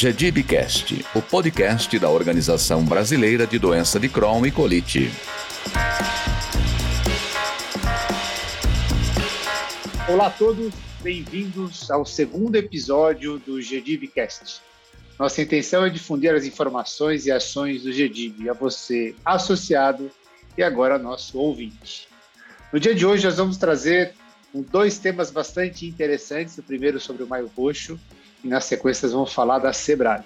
GDIBcast, o podcast da Organização Brasileira de Doença de Crohn e Colite. Olá a todos, bem-vindos ao segundo episódio do GDIBcast. Nossa intenção é difundir as informações e ações do GDIB a você, associado, e agora nosso ouvinte. No dia de hoje, nós vamos trazer dois temas bastante interessantes. O primeiro sobre o Maio Roxo e na sequência vamos falar da Sebrad.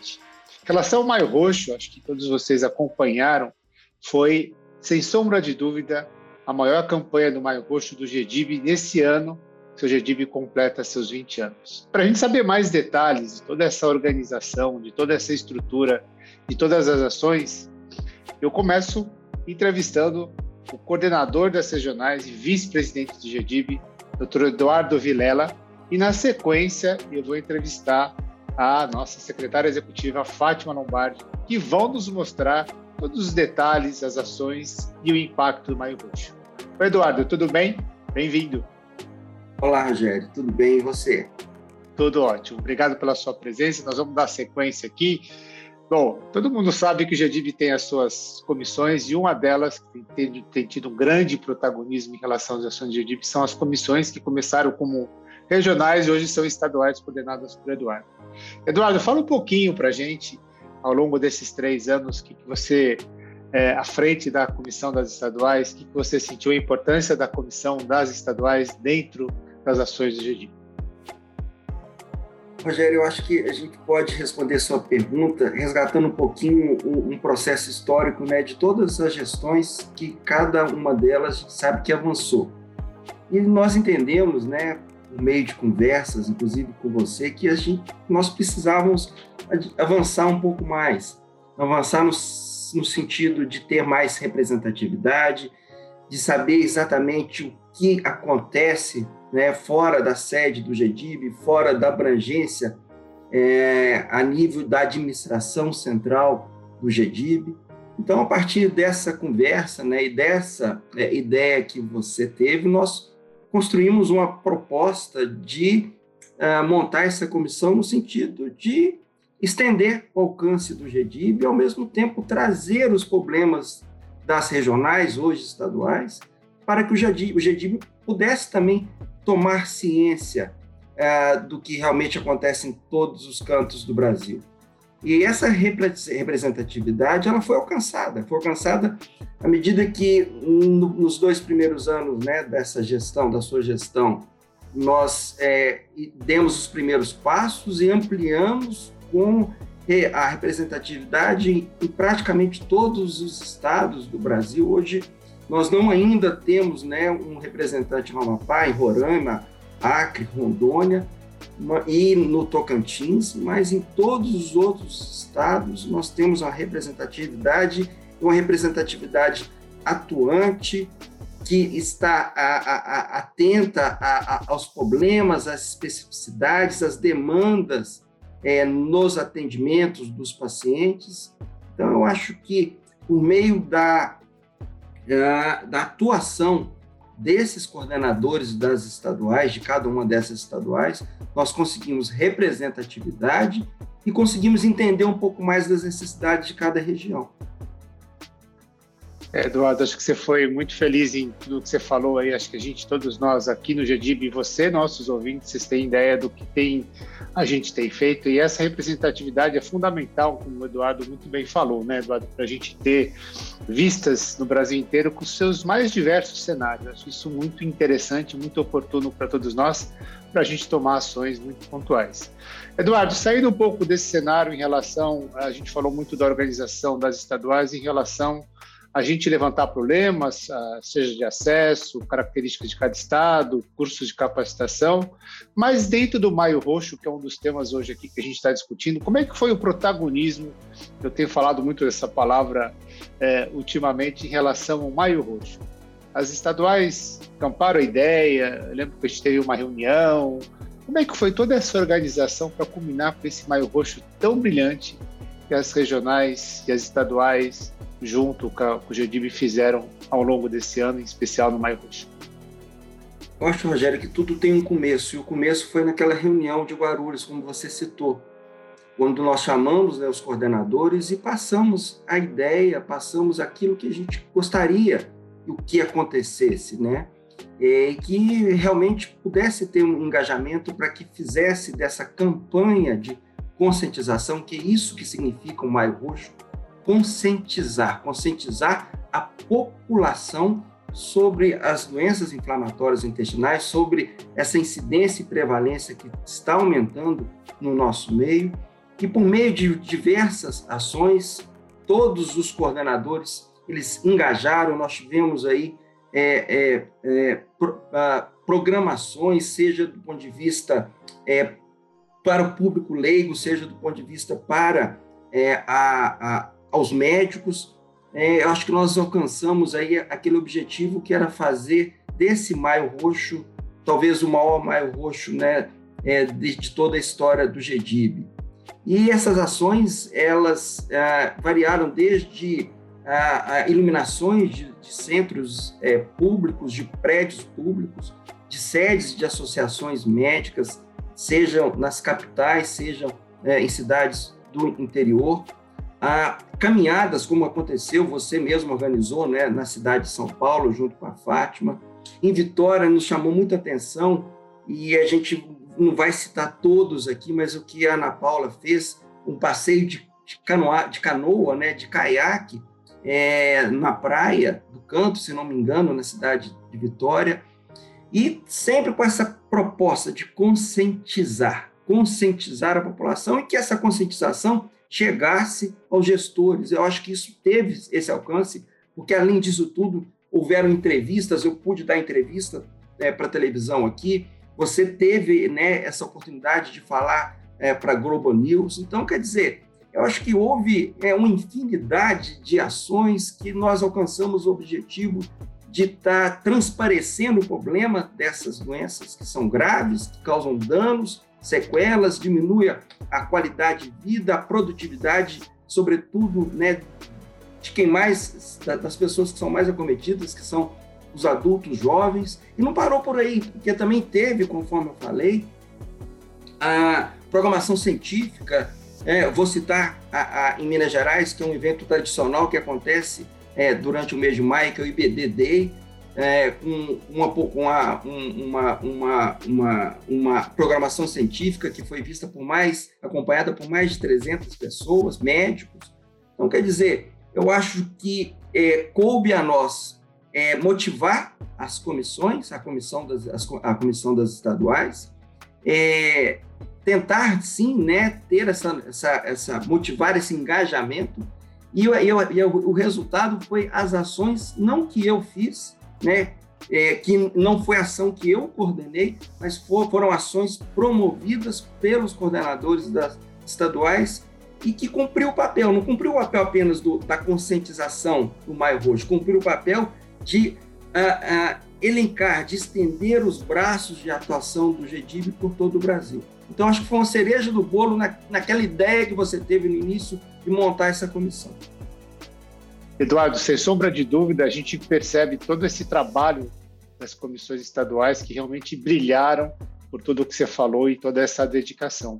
Em relação ao Maio Roxo, acho que todos vocês acompanharam, foi, sem sombra de dúvida, a maior campanha do Maio Roxo do GDIB nesse ano, o GDIB completa seus 20 anos. Para a gente saber mais detalhes de toda essa organização, de toda essa estrutura, de todas as ações, eu começo entrevistando o coordenador das regionais e vice-presidente do GDIB, Dr. Eduardo Vilela, e na sequência eu vou entrevistar a nossa secretária executiva, Fátima Lombardi, que vão nos mostrar todos os detalhes, as ações e o impacto do Maio Roxo. Oi, Eduardo, tudo bem? Bem-vindo. Olá, Rogério, tudo bem e você? Tudo ótimo. Obrigado pela sua presença. Nós vamos dar sequência aqui. Bom, todo mundo sabe que o GEDIB tem as suas comissões e uma delas que tem, tem, tido um grande protagonismo em relação às ações do GEDIB são as comissões que começaram como regionais e hoje são estaduais coordenadas por Eduardo. Eduardo, fala um pouquinho para a gente, ao longo desses três anos, que, que você, é, à frente da comissão das estaduais, que, que você sentiu a importância da comissão das estaduais dentro das ações do GEDIB? Rogério, eu acho que a gente pode responder sua pergunta resgatando um pouquinho um, processo histórico né, de todas as gestões que cada uma delas a gente sabe que avançou. E nós entendemos, né, por meio de conversas, inclusive com você, que a gente, nós precisávamos avançar um pouco mais, avançar no, no sentido de ter mais representatividade, de saber exatamente o que acontece né, fora da sede do GEDIB, fora da abrangência é, a nível da administração central do GEDIB. Então, a partir dessa conversa né, e dessa é, ideia que você teve, nós construímos uma proposta de uh, montar essa comissão no sentido de estender o alcance do GEDIB e, ao mesmo tempo, trazer os problemas das regionais, hoje estaduais, para que o GEDIB, o GEDIB pudesse também tomar ciência uh, do que realmente acontece em todos os cantos do Brasil. E essa representatividade ela foi alcançada, foi alcançada à medida que no, nos dois primeiros anos né, dessa gestão, da sua gestão, nós é, demos os primeiros passos e ampliamos com a representatividade em praticamente todos os estados do Brasil. Hoje nós não ainda temos né, um representante em Amapá, em Roraima, Acre, Rondônia e no Tocantins, mas em todos os outros estados nós temos uma representatividade, uma representatividade atuante, que está a, a, a, atenta aos problemas, às especificidades, às demandas é, nos atendimentos dos pacientes. Então, eu acho que por meio da é, da atuação desses coordenadores das estaduais, de cada uma dessas estaduais, nós conseguimos representatividade e conseguimos entender um pouco mais das necessidades de cada região. Eduardo, acho que você foi muito feliz em tudo que você falou aí. Acho que a gente, todos nós aqui no GEDIB, e você, nossos ouvintes, vocês têm ideia do que tem, a gente tem feito. E essa representatividade é fundamental, como o Eduardo muito bem falou, né, Eduardo, para a gente ter vistas no Brasil inteiro com seus mais diversos cenários. Acho isso muito interessante, muito oportuno para todos nós, para a gente tomar ações muito pontuais. Eduardo, saindo um pouco desse cenário em relação, a gente falou muito da organização das estaduais em relação a gente levantar problemas, ah, seja de acesso, características de cada estado, cursos de capacitação, mas dentro do Maio Roxo, que é um dos temas hoje aqui que a gente está discutindo, como é que foi o protagonismo? Eu tenho falado muito dessa palavra é, ultimamente em relação ao Maio Roxo. As estaduais camparam a ideia, eu lembro que a gente teve uma reunião. Como é que foi toda essa organização para culminar com esse Maio Roxo tão brilhante que as regionais e as estaduais junto com, o GDIB fizeram ao longo desse ano, em especial no Maio Roxo? Eu acho, Rogério, que tudo tem um começo, e o começo foi naquela reunião de Guarulhos, como você citou. quando nós chamamos né, os coordenadores e passamos a ideia, passamos aquilo que a gente gostaria o que acontecesse, né? E que realmente pudesse ter um engajamento para que fizesse dessa campanha de conscientização, que é isso que significa o Maio Roxo, conscientizar, conscientizar a população sobre as doenças inflamatórias intestinais, sobre essa incidência e prevalência que está aumentando no nosso meio, e por meio de diversas ações, todos os coordenadores eles engajaram, nós tivemos aí é, é, é, pro, a, programações, seja do ponto de vista é, para o público leigo, seja do ponto de vista para é, a, a, aos médicos. É, eu acho que nós alcançamos aí aquele objetivo que era fazer desse Maio Roxo talvez o maior Maio Roxo né, de, de toda a história do GEDIB. E essas ações, elas variaram desde iluminações de, de centros é, públicos, de prédios públicos, de sedes de associações médicas, sejam nas capitais, sejam é, em cidades do interior, a caminhadas, como aconteceu, você mesmo organizou né, na cidade de São Paulo, junto com a Fátima. Em Vitória, nos chamou muita atenção, e a gente não vai citar todos aqui, mas o que a Ana Paula fez, um passeio de, de, canoa, de canoa, né, de caiaque, é, na praia do Canto, se não me engano, na cidade de Vitória, e sempre com essa proposta de conscientizar, conscientizar a população e que essa conscientização chegasse aos gestores. Eu acho que isso teve esse alcance, porque além disso tudo, houveram entrevistas, eu pude dar entrevista é, para a televisão aqui, você teve né, essa oportunidade de falar é, para a Globo News. Então, quer dizer, eu acho que houve é, uma infinidade de ações que nós alcançamos o objetivo de estar tá transparecendo o problema dessas doenças que são graves, que causam danos, sequelas, diminui a qualidade de vida, a produtividade, sobretudo, né, de quem mais, das pessoas que são mais acometidas, que são os adultos jovens. E não parou por aí, porque também teve, conforme eu falei, a programação científica, é, vou citar a, a, em Minas Gerais, que é um evento tradicional que acontece é, durante o mês de maio, que é o IBD Day, é, com uma, uma, uma, uma, uma, uma programação científica que foi vista por mais, acompanhada por mais de 300 pessoas, médicos. Então, quer dizer, eu acho que é, coube a nós é, motivar as comissões, a comissão das, as, a comissão das estaduais, é, tentar sim, né, ter essa, essa, essa motivar esse engajamento e, eu, eu, eu, o resultado foi as ações não que eu fiz, né, é, que não foi ação que eu coordenei, mas for, foram ações promovidas pelos coordenadores das estaduais e que cumpriu o papel, não cumpriu o papel apenas do, da conscientização do Maio Roxo, cumpriu o papel de uh, uh, elencar, de estender os braços de atuação do GDIB por todo o Brasil. Então, acho que foi uma cereja do bolo na, naquela ideia que você teve no início de montar essa comissão. Eduardo, sem sombra de dúvida, a gente percebe todo esse trabalho das comissões estaduais que realmente brilharam por tudo o que você falou e toda essa dedicação.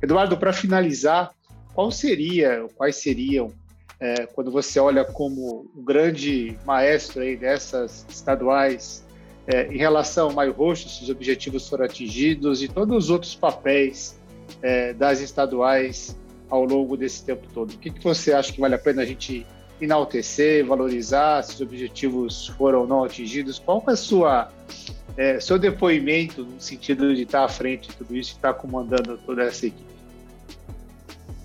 Eduardo, para finalizar, qual seria, quais seriam, é, quando você olha como o grande maestro aí dessas estaduais, é, em relação ao Maio Roxo, se os objetivos foram atingidos e todos os outros papéis é, das estaduais ao longo desse tempo todo. O que, que você acha que vale a pena a gente enaltecer, valorizar, se os objetivos foram ou não atingidos? Qual é o sua é, seu depoimento no sentido de estar à frente de tudo isso, de estar comandando toda essa equipe?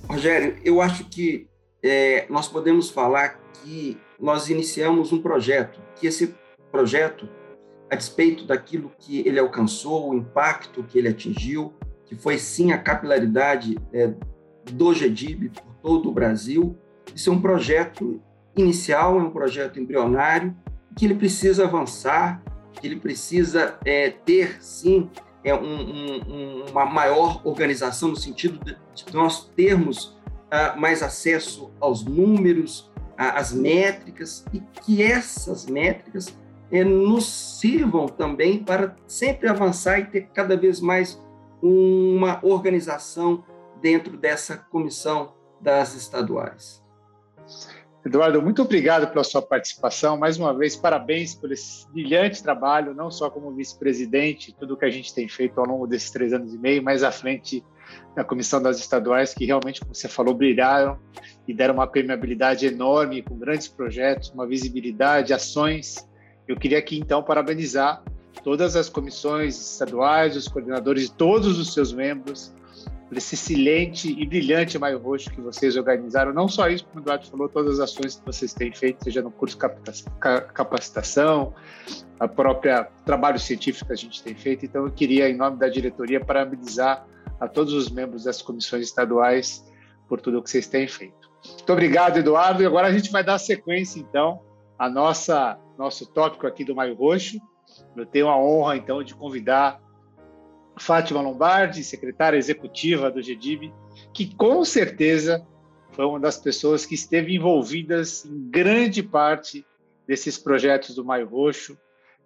Rogério, eu acho que é, nós podemos falar que nós iniciamos um projeto, que esse projeto a despeito daquilo que ele alcançou, o impacto que ele atingiu, que foi sim a capilaridade é, do GEDIB por todo o Brasil. Isso é um projeto inicial, é um projeto embrionário, que ele precisa avançar, que ele precisa é, ter sim é, um, um, uma maior organização no sentido de, nós termos uh, mais acesso aos números, às métricas, e que essas métricas é, nos sirvam também para sempre avançar e ter cada vez mais uma organização dentro dessa comissão das estaduais. Eduardo, muito obrigado pela sua participação. Mais uma vez, parabéns por esse brilhante trabalho, não só como vice-presidente, tudo que a gente tem feito ao longo desses três anos e meio, mas à frente da Comissão das Estaduais, que realmente, como você falou, brilharam e deram uma permeabilidade enorme, com grandes projetos, uma visibilidade, ações. Eu queria aqui, então, parabenizar todas as comissões estaduais, os coordenadores, todos os seus membros, por esse excelente e brilhante Maio Roxo que vocês organizaram. Não só isso, como o Eduardo falou, todas as ações que vocês têm feito, seja no curso de capacitação, a própria trabalho científico que a gente tem feito. Então, eu queria, em nome da diretoria, parabenizar a todos os membros das comissões estaduais por tudo o que vocês têm feito. Muito obrigado, Eduardo. E agora a gente vai dar sequência, então, a nosso tópico aqui do Maio Roxo. Eu tenho a honra, então, de convidar Fátima Lombardi, secretária executiva do GDIB, que com certeza foi uma das pessoas que esteve envolvidas em grande parte desses projetos do Maio Roxo.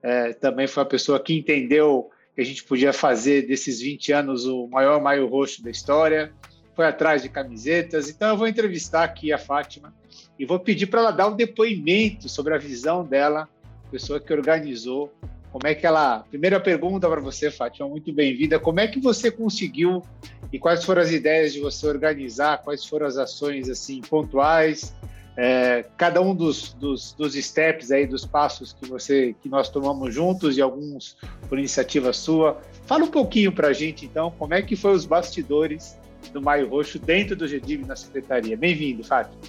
É, também foi a pessoa que entendeu que a gente podia fazer desses 20 anos o maior Maio Roxo da história, foi atrás de camisetas. Então, eu vou entrevistar aqui a Fátima e vou pedir para ela dar um depoimento sobre a visão dela, pessoa que organizou como é que ela. Primeira pergunta para você, Fátima, muito bem-vinda. Como é que você conseguiu e quais foram as ideias de você organizar? Quais foram as ações assim pontuais? É, cada um dos, dos, dos, steps aí, dos passos que você que nós tomamos juntos e alguns por iniciativa sua. Fala um pouquinho para a gente, então, como é que foi os bastidores do Maio Roxo dentro do GDIB na secretaria. Bem-vindo, Fátima.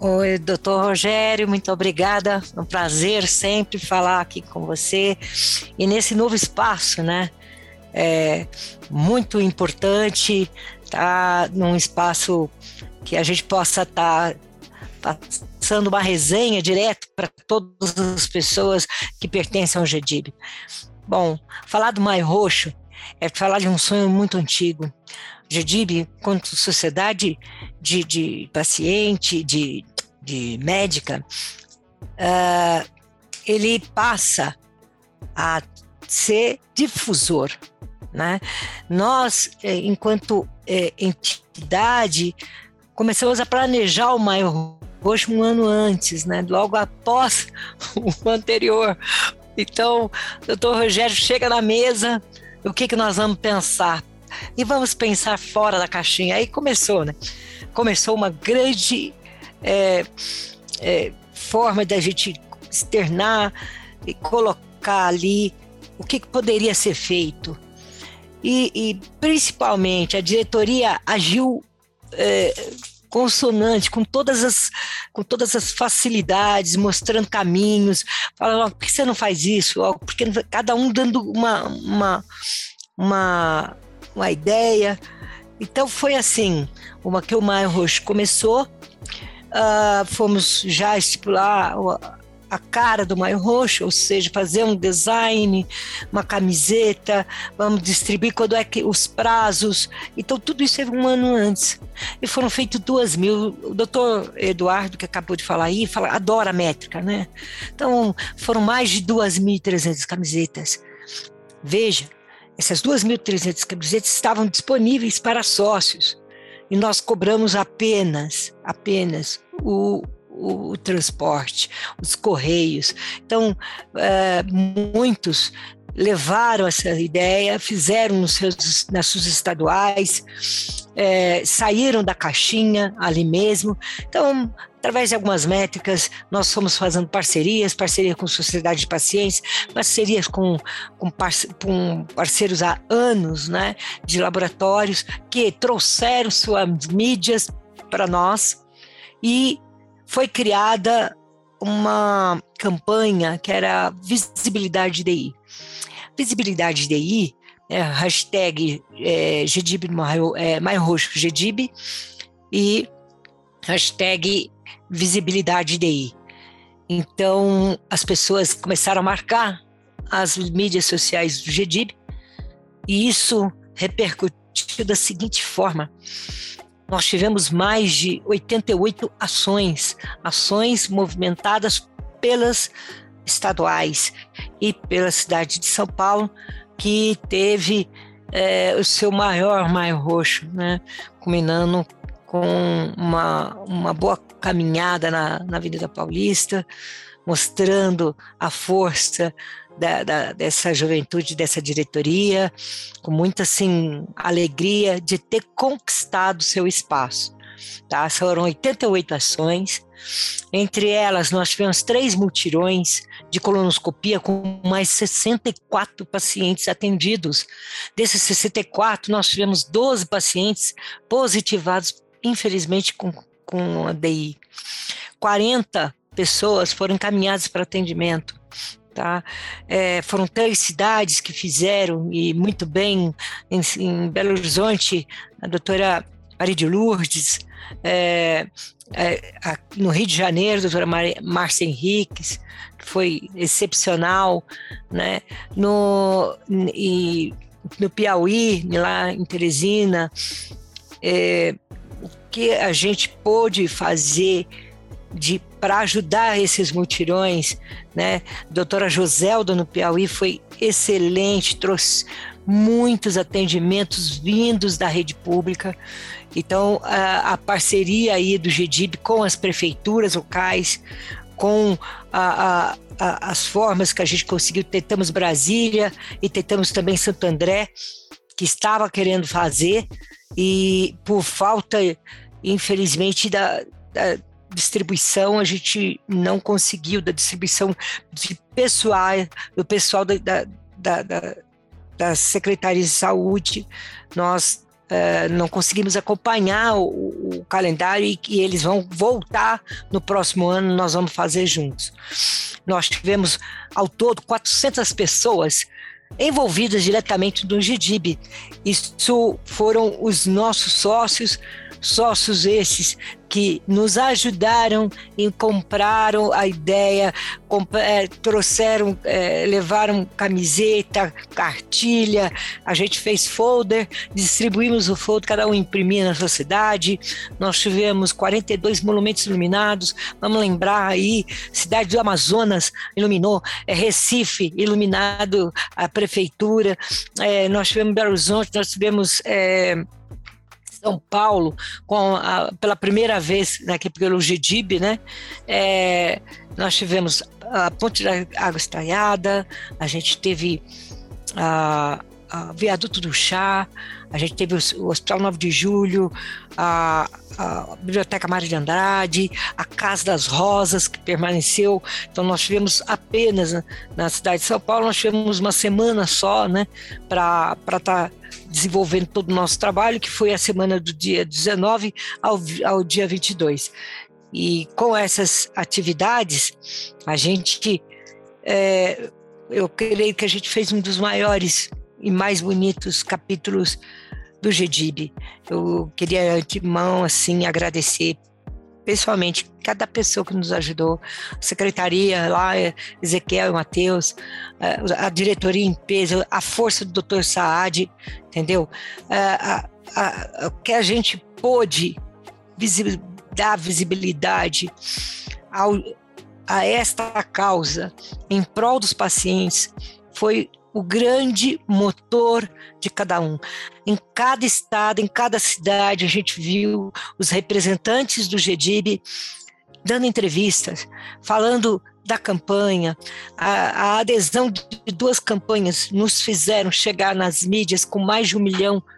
Oi, doutor Rogério, muito obrigada. É um prazer sempre falar aqui com você e nesse novo espaço, né? É muito importante estar tá num espaço que a gente possa estar tá passando uma resenha direto para todas as pessoas que pertencem ao GEDIB. Bom, falar do Maio Roxo é falar de um sonho muito antigo. GEDIB, quanto sociedade de, de paciente, de, de médica, uh, ele passa a ser difusor. Né? Nós, eh, enquanto eh, entidade, começamos a planejar o Maio Roxo um ano antes, né? logo após o anterior. Então, o doutor Rogério chega na mesa, o que, que nós vamos pensar? E vamos pensar fora da caixinha. Aí começou, né? Começou uma grande é, é, forma da gente externar e colocar ali o que, que poderia ser feito. E, e, principalmente a diretoria agiu é, consonante com todas as com todas as facilidades, mostrando caminhos, falando por que você não faz isso? Porque cada um dando uma uma, uma, uma ideia. Então foi assim, uma que o Maio Roxo começou Uh, fomos já estipular a cara do Maio Roxo, ou seja, fazer um design, uma camiseta, vamos distribuir quando é que os prazos. Então, tudo isso era um ano antes. E foram feitos duas mil. O doutor Eduardo, que acabou de falar aí, fala, adora métrica, né? Então, foram mais de 2.300 camisetas. Veja, essas 2.300 camisetas estavam disponíveis para sócios e nós cobramos apenas, apenas o, o, o transporte, os correios. Então, é, muitos levaram essa ideia, fizeram nos seus, nas suas estaduais, é, saíram da caixinha ali mesmo. Então, através de algumas métricas, nós fomos fazendo parcerias, parceria com sociedade de pacientes, parcerias com, com, parce, com parceiros há anos, né, de laboratórios, que trouxeram suas mídias para nós e foi criada uma campanha que era visibilidade DI. Visibilidade DI, é, hashtag é, Maio, é, Maio Roxo GDIB e hashtag visibilidade DI. Então, as pessoas começaram a marcar as mídias sociais do GDIB e isso repercutiu da seguinte forma. Nós tivemos mais de 88 ações, ações movimentadas pelas estaduais e pela cidade de São Paulo, que teve é, o seu maior maio roxo, né? Culminando com uma, uma boa caminhada na, na Avenida Paulista, mostrando a força da, da, dessa juventude, dessa diretoria, com muita assim, alegria de ter conquistado seu espaço. Tá? Foram 88 ações, entre elas nós tivemos três multirões de colonoscopia com mais 64 pacientes atendidos. Desses 64, nós tivemos 12 pacientes positivados, infelizmente, com, com a DI. 40 pessoas foram encaminhadas para atendimento. Tá? É, foram três cidades que fizeram, e muito bem, em, em Belo Horizonte, a doutora Maria de Lourdes, é, é, no Rio de Janeiro, a doutora Márcia Henriques, que foi excepcional, né? no, e, no Piauí, lá em Teresina, é, que a gente pôde fazer de para ajudar esses mutirões, né? Doutora Joselda no Piauí foi excelente, trouxe muitos atendimentos vindos da rede pública. Então, a, a parceria aí do GDIB com as prefeituras locais, com a, a, as formas que a gente conseguiu, tentamos Brasília e tentamos também Santo André, que estava querendo fazer, e por falta, infelizmente, da, da distribuição, a gente não conseguiu, da distribuição de pessoal, do pessoal da, da, da, da Secretaria de Saúde, nós uh, não conseguimos acompanhar o, o calendário e, e eles vão voltar no próximo ano, nós vamos fazer juntos. Nós tivemos, ao todo, 400 pessoas envolvidas diretamente no GDIB. Isso foram os nossos sócios, sócios esses que nos ajudaram e compraram a ideia, comp é, trouxeram, é, levaram camiseta, cartilha, a gente fez folder, distribuímos o folder, cada um imprimia na sua cidade. Nós tivemos 42 monumentos iluminados. Vamos lembrar aí, cidade do Amazonas iluminou, é, Recife iluminado, a prefeitura. É, nós tivemos Belo Horizonte, nós tivemos é, são Paulo, com a, pela primeira vez né, aqui pelo GDIB, né? É, nós tivemos a Ponte da Água Estaiada, a gente teve a, a Viaduto do Chá, a gente teve o, Hospital 9 de Julho, a, a, Biblioteca Mário de Andrade, a Casa das Rosas, que permaneceu. Então, nós tivemos apenas na, na cidade de São Paulo, nós tivemos uma semana só, né, para estar tá desenvolvendo todo o nosso trabalho, que foi a semana do dia 19 ao, ao dia 22. E com essas atividades, a gente, é, eu creio que a gente fez um dos maiores e mais bonitos capítulos do GDIB. Eu queria, antemão, assim, agradecer pessoalmente cada pessoa que nos ajudou, secretaria lá, Ezequiel Matheus, a diretoria em peso, a força do Dr. Saad, entendeu? A, que a gente pôde dar visibilidade ao, a esta causa em prol dos pacientes foi o grande motor de cada um. Em cada estado, em cada cidade, a gente viu os representantes do GDIB dando entrevistas, falando da campanha, a, a, adesão de duas campanhas nos fizeram chegar nas mídias com mais de um milhão de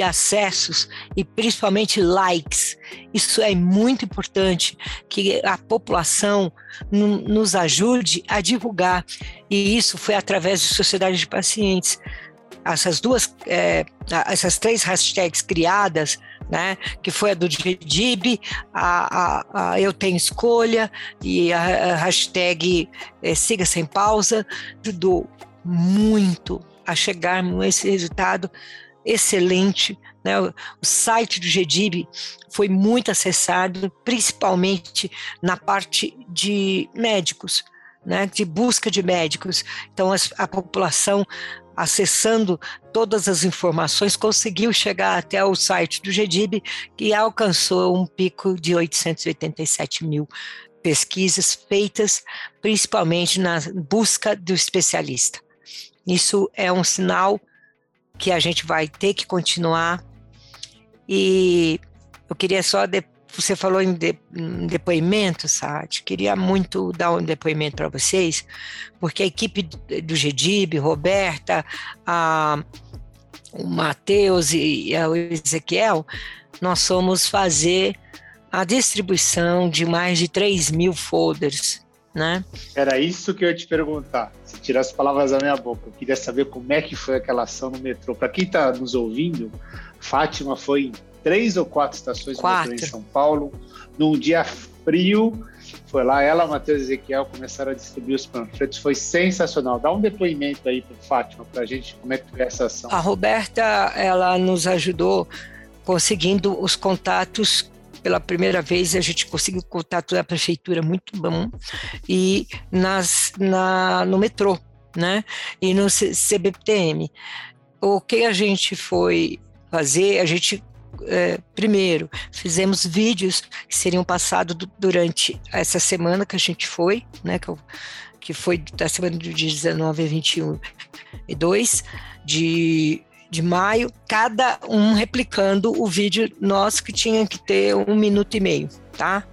acessos e principalmente likes. Isso é muito importante que a população nos ajude a divulgar. E isso foi através de sociedade de pacientes. Essas duas, é, essas três hashtags criadas, né, que foi a do GDIB, a, a, a, Eu Tenho Escolha e a hashtag é, Siga Sem Pausa, ajudou muito a chegarmos a esse resultado excelente. Né? O, site do GDIB foi muito acessado, principalmente na parte de médicos, né? de busca de médicos. Então, as, a população acessando todas as informações, conseguiu chegar até o site do GDIB, que alcançou um pico de 887 mil pesquisas feitas principalmente na busca do especialista. Isso é um sinal que a gente vai ter que continuar. E eu queria só de, você falou em, de, em depoimento, Sati, queria muito dar um depoimento para vocês, porque a equipe do GDIB, Roberta, a, o Matheus e, e o Ezequiel, nós somos fazer a distribuição de mais de 3 mil folders, né? Era isso que eu ia te perguntar, se tirar as palavras da minha boca. Eu queria saber como é que foi aquela ação no metrô. Para quem está nos ouvindo, Fátima foi em três ou quatro estações quatro. do metrô em São Paulo, num dia frio. Foi lá, ela, Matheus e Ezequiel começaram a distribuir os panfletos. Foi sensacional. Dá um depoimento aí para Fátima, para a gente, como é que foi essa ação. A Roberta, ela nos ajudou conseguindo os contatos pela primeira vez a gente conseguiu contato da prefeitura muito bom e nas na no metrô, né? E no CBTM. O que a gente foi fazer? A gente é, primeiro, fizemos vídeos que seriam passados durante essa semana que a gente foi, né, que, que foi da semana de 19 a 21 e 2 de, de maio, cada um replicando o vídeo nosso que tinha que ter um minuto e meio, tá?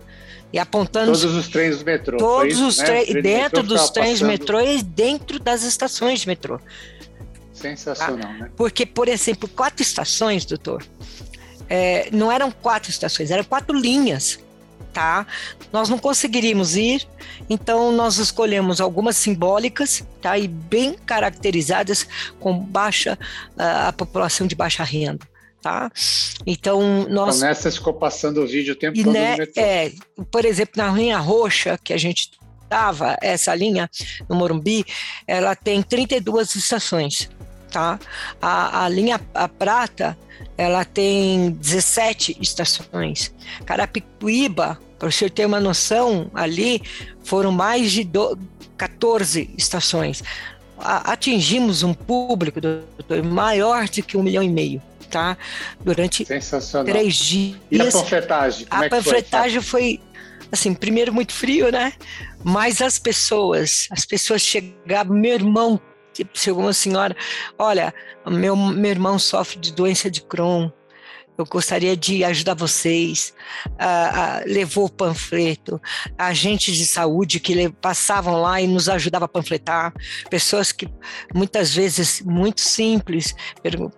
E apontando. Todos os trens do metrô. Todos isso, os né? trens, dentro dos trens passando... metrô e dentro das estações de metrô. Sensacional, tá? né? Porque, por exemplo, quatro estações, doutor, é, não eram quatro estações, eram quatro linhas, tá? Nós não conseguiríamos ir, então nós escolhemos algumas simbólicas, tá? E bem caracterizadas com baixa a população de baixa renda. Tá? Então, nós. Então, nessa ficou passando o vídeo o tempo e todo né, é, Por exemplo, na linha roxa, que a gente estava, essa linha no Morumbi, ela tem 32 estações. Tá? A, a linha a prata ela tem 17 estações. Carapicuíba, para o senhor ter uma noção, ali foram mais de do, 14 estações. A, atingimos um público doutor, maior do que um milhão e meio. Tá? Durante três dias. E a panfletagem? a é panfletagem foi? foi assim, primeiro muito frio, né? Mas as pessoas, as pessoas chegavam, meu irmão chegou uma senhora, olha, meu, meu irmão sofre de doença de Crohn, eu gostaria de ajudar vocês. Ah, ah, levou o panfleto, agentes de saúde que passavam lá e nos ajudavam a panfletar, pessoas que muitas vezes muito simples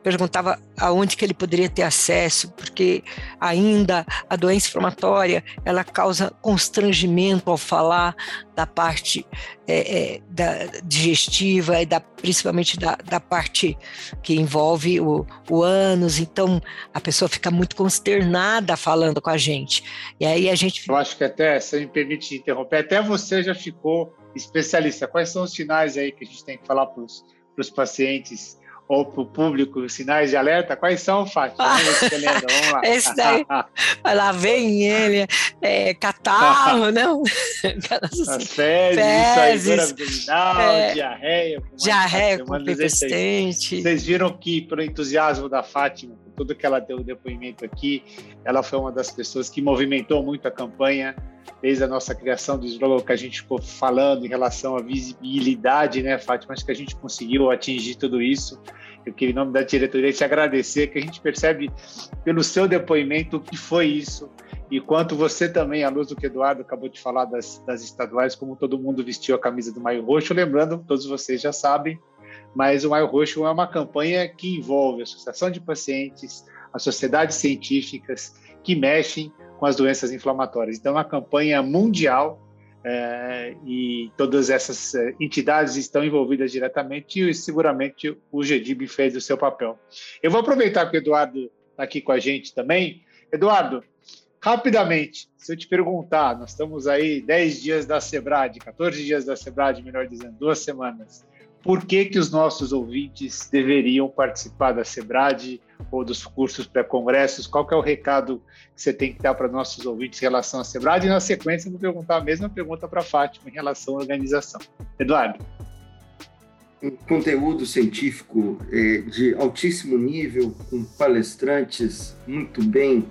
perguntava aonde que ele poderia ter acesso, porque ainda a doença inflamatória ela causa constrangimento ao falar da parte é, é, da digestiva e da, principalmente da, da parte que envolve o, o ânus. Então a pessoa fica muito consternada falando com a gente. E aí a gente. Eu acho que até, se me permite interromper, até você já ficou especialista. Quais são os sinais aí que a gente tem que falar para os pacientes ou para o público sinais de alerta? Quais são, Fátima? Vamos lá. Esse daí, lá vem ele, é, catarro, não? As fezes, fezes isso aí, abdominal, é, diarreia. Diarreia com persistente. Vocês viram que, pelo entusiasmo da Fátima, tudo que ela deu o depoimento aqui, ela foi uma das pessoas que movimentou muito a campanha, desde a nossa criação do slogan que a gente ficou falando em relação à visibilidade, né, Fátima? Acho que a gente conseguiu atingir tudo isso. Eu queria, em nome da diretoria, te agradecer, que a gente percebe pelo seu depoimento o que foi isso e quanto você também, à luz do que Eduardo acabou de falar das, das estaduais, como todo mundo vestiu a camisa do Maio Roxo. Lembrando, todos vocês já sabem, mas o Maio Roxo é uma campanha que envolve a Associação de Pacientes, as sociedades científicas que mexem com as doenças inflamatórias. Então, é uma campanha mundial é, e todas essas é, entidades estão envolvidas diretamente e seguramente o GDIB fez o seu papel. Eu vou aproveitar que o Eduardo está aqui com a gente também. Eduardo, rapidamente, se eu te perguntar, nós estamos aí 10 dias da SEBRAD, 14 dias da SEBRAD, melhor dizendo, duas semanas. Por que, que os nossos ouvintes deveriam participar da SEBRAD ou dos cursos pré-congressos? Qual que é o recado que você tem que dar para nossos ouvintes em relação à SEBRAD? E na sequência, eu vou perguntar a mesma pergunta para a Fátima em relação à organização. Eduardo. Um conteúdo científico é, de altíssimo nível, com palestrantes muito bem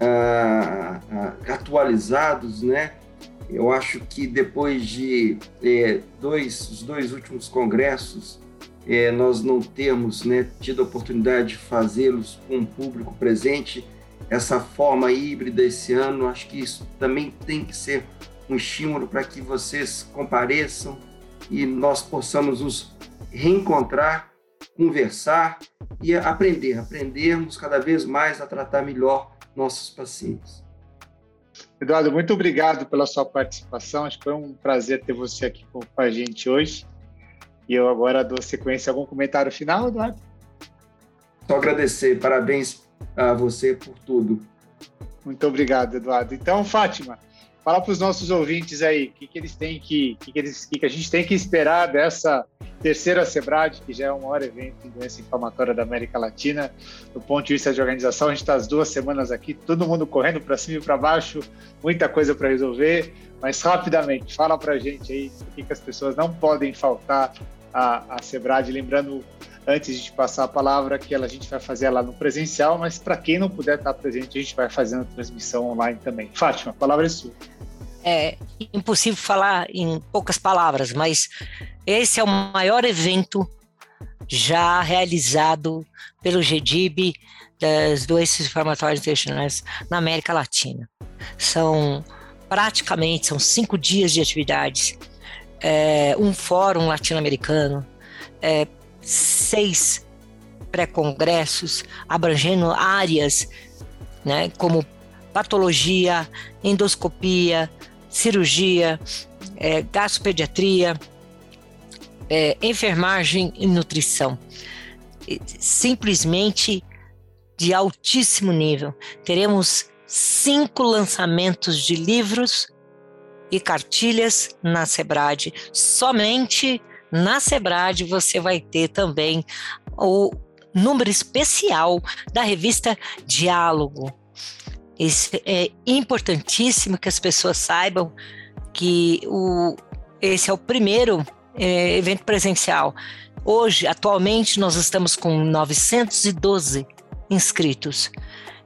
ah, ah, atualizados, né? Eu acho que depois de é, dois, os dois últimos congressos, é, nós não termos né, tido a oportunidade de fazê-los com um público presente, essa forma híbrida esse ano, acho que isso também tem que ser um estímulo para que vocês compareçam e nós possamos nos reencontrar, conversar e aprender, aprendermos cada vez mais a tratar melhor nossos pacientes. Eduardo, muito obrigado pela sua participação. Acho que foi um prazer ter você aqui com a gente hoje. E eu agora dou sequência. Algum comentário final, Eduardo? Só agradecer. Parabéns a você por tudo. Muito obrigado, Eduardo. Então, Fátima, fala para os nossos ouvintes aí o que, que eles têm que, que, que, eles, que, que a gente tem que esperar dessa terceira Sebrad, que já é o maior evento em doença inflamatória da América Latina. Do ponto de vista de organização, a gente está as duas semanas aqui, todo mundo correndo para cima e para baixo, muita coisa para resolver. Mas rapidamente, fala para a gente aí o que, as pessoas não podem faltar à, à Sebrad, lembrando antes de passar a palavra que ela, a gente vai fazer ela no presencial, mas para quem não puder estar presente, a gente vai fazendo transmissão online também. Fátima, a palavra é sua. É impossível falar em poucas palavras, mas esse é o maior evento já realizado pelo GDIB das doenças inflamatórias intestinais na América Latina. São praticamente são cinco dias de atividades, é, um fórum latino-americano, é, seis pré-congressos abrangendo áreas né, como patologia, endoscopia, cirurgia, é, gastropediatria, é, enfermagem e nutrição. Simplesmente de altíssimo nível. Teremos cinco lançamentos de livros e cartilhas na Sebrad. Somente na Sebrad você vai ter também o número especial da revista Diálogo. Isso é importantíssimo que as pessoas saibam que o, esse é o primeiro é, evento presencial. Hoje, atualmente, nós estamos com 912 inscritos.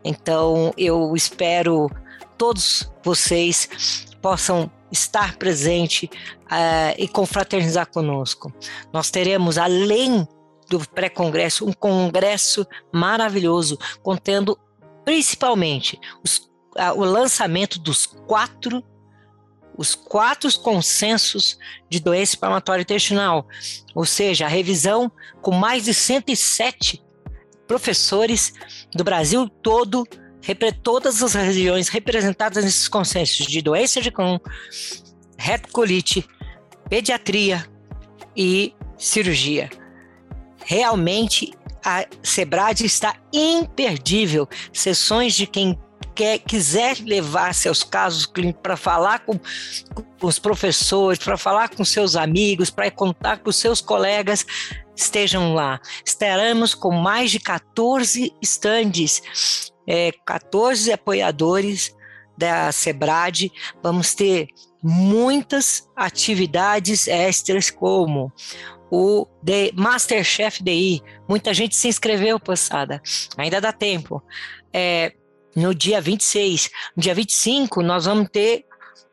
Então, eu espero todos vocês possam estar presente uh, e confraternizar conosco. Nós teremos, além do pré-congresso, um congresso maravilhoso, contendo principalmente os, uh, o lançamento dos quatro os quatro consensos de doença inflamatória intestinal, ou seja, a revisão com mais de 107 professores do Brasil todo, todas as regiões representadas nesses consensos de doença de Crohn, retocolite, pediatria e cirurgia. Realmente a Sebrad está imperdível. Sessões de quem quer, quiser levar seus casos clínicos para falar com, com os professores, para falar com seus amigos, para contar com seus colegas, estejam lá. Estaremos com mais de 14 estandes, é, 14 apoiadores da Sebrad. Vamos ter muitas atividades extras, como o de Masterchef DI. Muita gente se inscreveu, passada. Ainda dá tempo. É, no dia 26. No dia 25, nós vamos ter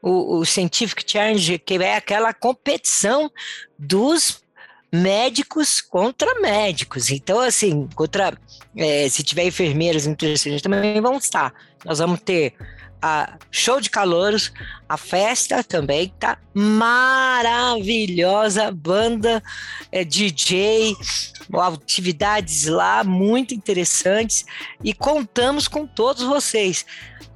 o, o Scientific Challenge, que é aquela competição dos médicos contra médicos. Então, assim, contra é, se tiver enfermeiras nutricionistas também vão estar. Nós vamos ter a show de calouros, a festa também tá maravilhosa, banda, é, DJ, atividades lá muito interessantes e contamos com todos vocês.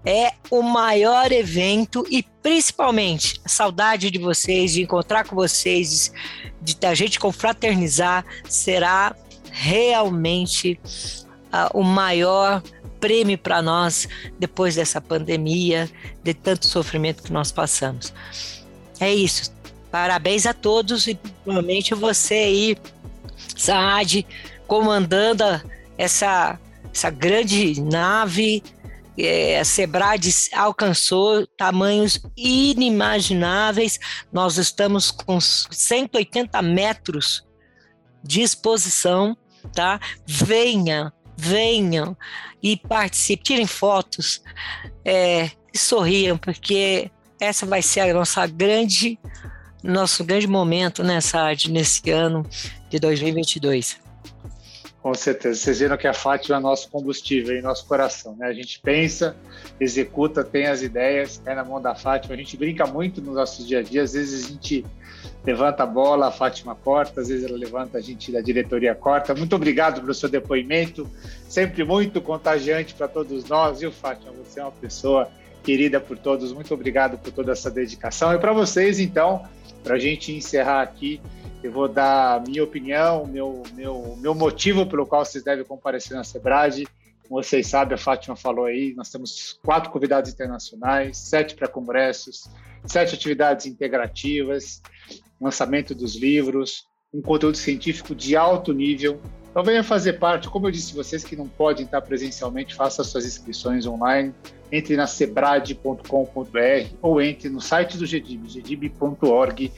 É o maior evento e principalmente a saudade de vocês, de encontrar com vocês, de, a gente confraternizar, será realmente uh, o maior prêmio para nós depois dessa pandemia, de tanto sofrimento que nós passamos. É isso. Parabéns a todos e principalmente você aí, Saad, comandando essa, essa grande nave. É, a Sebrad alcançou tamanhos inimagináveis. Nós estamos com 180 metros de exposição, tá? Venha, venham e participem, tirem fotos é, e sorriam, porque essa vai ser a nossa grande nosso grande momento nessa arte nesse ano de 2022. Com certeza. Vocês viram que a Fátima é nosso combustível em nosso coração. Né? A gente pensa, executa, tem as ideias, cai na mão da Fátima. A gente brinca muito no nosso dia a dia. Às vezes a gente levanta a bola, a Fátima corta, às vezes ela levanta, a gente da diretoria corta. Muito obrigado pelo seu depoimento, sempre muito contagiante para todos nós, viu, Fátima? Você é uma pessoa querida por todos. Muito obrigado por toda essa dedicação. E para vocês, então, para a gente encerrar aqui, eu vou dar minha opinião, meu, meu, meu motivo pelo qual vocês devem comparecer na Sebrad. Como vocês sabem, a Fátima falou aí, nós temos quatro convidados internacionais, sete pré-congressos, sete atividades integrativas, lançamento dos livros, um conteúdo científico de alto nível. Então venha fazer parte, como eu disse vocês que não podem estar presencialmente, faça suas inscrições online, entre na sebrad.com.br ou entre no site do GDIB, gedib.org.br.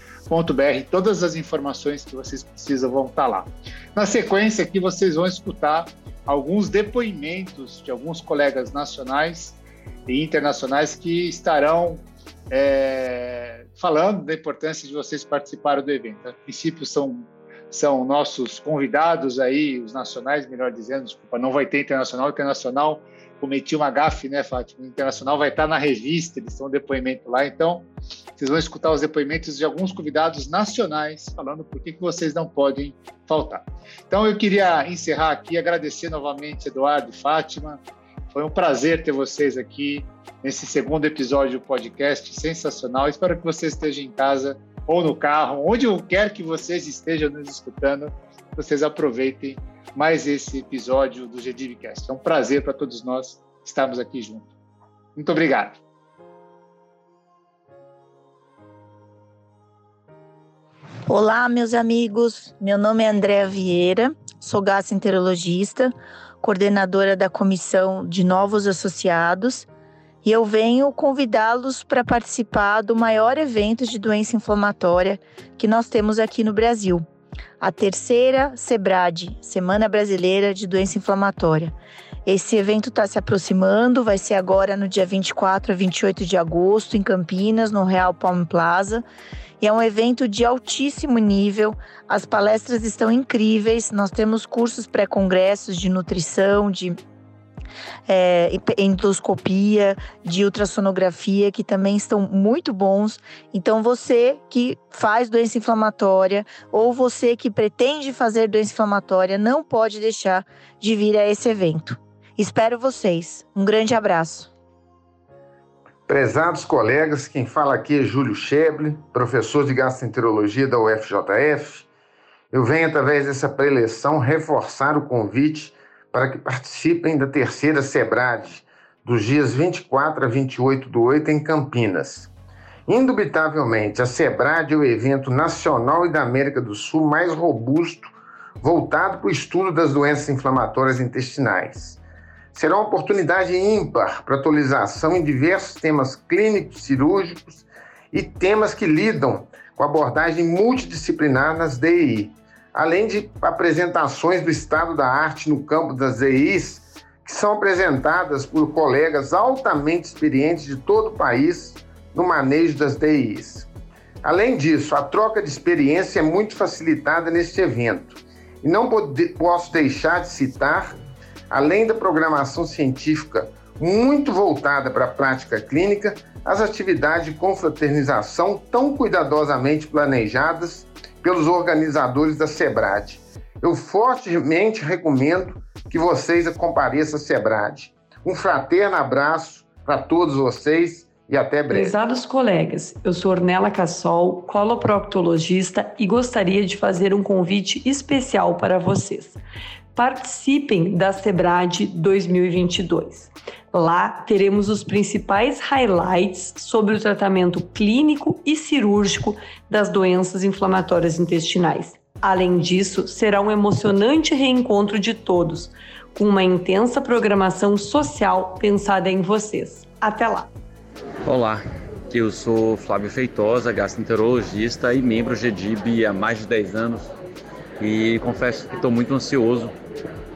Todas as informações que vocês precisam vão estar lá. Na sequência aqui vocês vão escutar alguns depoimentos de alguns colegas nacionais e internacionais que estarão é, falando da importância de vocês participarem do evento. A princípio são são nossos convidados aí, os nacionais, melhor dizendo, desculpa, não vai ter internacional, internacional cometi uma gafe, né, Fátima? O Internacional vai estar na revista, eles estão depoimento lá, então vocês vão escutar os depoimentos de alguns convidados nacionais falando por que, que vocês não podem faltar. Então eu queria encerrar aqui, agradecer novamente Eduardo e Fátima, foi um prazer ter vocês aqui nesse segundo episódio do podcast sensacional. Espero que vocês estejam em casa ou no carro, onde quer que vocês estejam nos escutando, vocês aproveitem mais esse episódio do GDBcast. É um prazer para todos nós estarmos aqui juntos. Muito obrigado. Olá, meus amigos. Meu nome é Andréa Vieira, sou gastroenterologista, coordenadora da Comissão de Novos Associados, e eu venho convidá-los para participar do maior evento de doença inflamatória que nós temos aqui no Brasil, a terceira SEBRAD, Semana Brasileira de Doença Inflamatória. Esse evento está se aproximando, vai ser agora no dia 24 a 28 de agosto, em Campinas, no Real Palm Plaza. E é um evento de altíssimo nível, as palestras estão incríveis, nós temos cursos pré-congressos de nutrição, de é, endoscopia, de ultrassonografia, que também estão muito bons. Então, você que faz doença inflamatória ou você que pretende fazer doença inflamatória, não pode deixar de vir a esse evento. Espero vocês. Um grande abraço. Prezados colegas, quem fala aqui é Júlio Scheble, professor de gastroenterologia da UFJF. Eu venho, através dessa preleção, reforçar o convite para que participem da terceira SEBRAD, dos dias 24 a 28 do 8 em Campinas. Indubitavelmente, a SEBRAD é o evento nacional e da América do Sul mais robusto voltado para o estudo das doenças inflamatórias intestinais. Será uma oportunidade ímpar para atualização em diversos temas clínicos, cirúrgicos e temas que lidam com abordagem multidisciplinar nas DI, além de apresentações do estado da arte no campo das EIs, que são apresentadas por colegas altamente experientes de todo o país no manejo das DIs. Além disso, a troca de experiência é muito facilitada neste evento. E não posso deixar de citar, além da programação científica muito voltada para a prática clínica, as atividades de confraternização tão cuidadosamente planejadas pelos organizadores da SEBRAD. Eu fortemente recomendo que vocês compareçam à SEBRAD. Um fraterno abraço para todos vocês e até breve. Prezados colegas, eu sou Ornella Cassol, coloproctologista e gostaria de fazer um convite especial para vocês. Participem da SEBRAD 2022. Lá teremos os principais highlights sobre o tratamento clínico e cirúrgico das doenças inflamatórias intestinais. Além disso, será um emocionante reencontro de todos, com uma intensa programação social pensada em vocês. Até lá! Olá, eu sou Flávio Feitosa, gastroenterologista e membro GDIB há mais de 10 anos e confesso que estou muito ansioso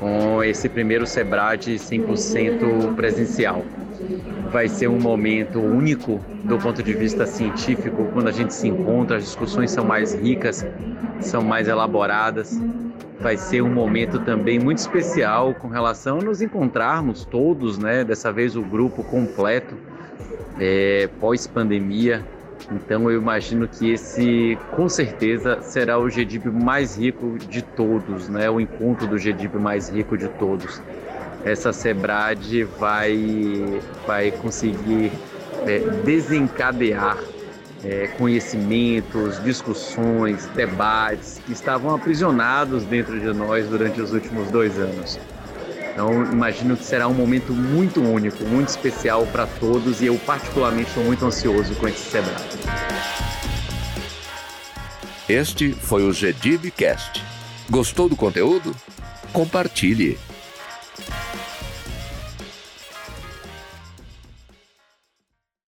com esse primeiro SEBRAD 100% presencial. vai ser um momento único do ponto de vista científico, quando a gente se encontra, as discussões são mais ricas, são mais elaboradas. Vai ser um momento também muito especial com relação a nos encontrarmos todos, né? Dessa vez o grupo completo, é, pós-pandemia. Então eu imagino que esse, com certeza, será o GDIB mais rico de todos, né? O encontro do GDIB mais rico de todos essa Sebrad vai, vai conseguir é, desencadear é, conhecimentos, discussões, debates que estavam aprisionados dentro de nós durante os últimos dois anos. Então, imagino que será um momento muito único, muito especial para todos e eu, particularmente, estou muito ansioso com esse Sebrad. Este foi o GDibcast. Gostou do conteúdo? Compartilhe.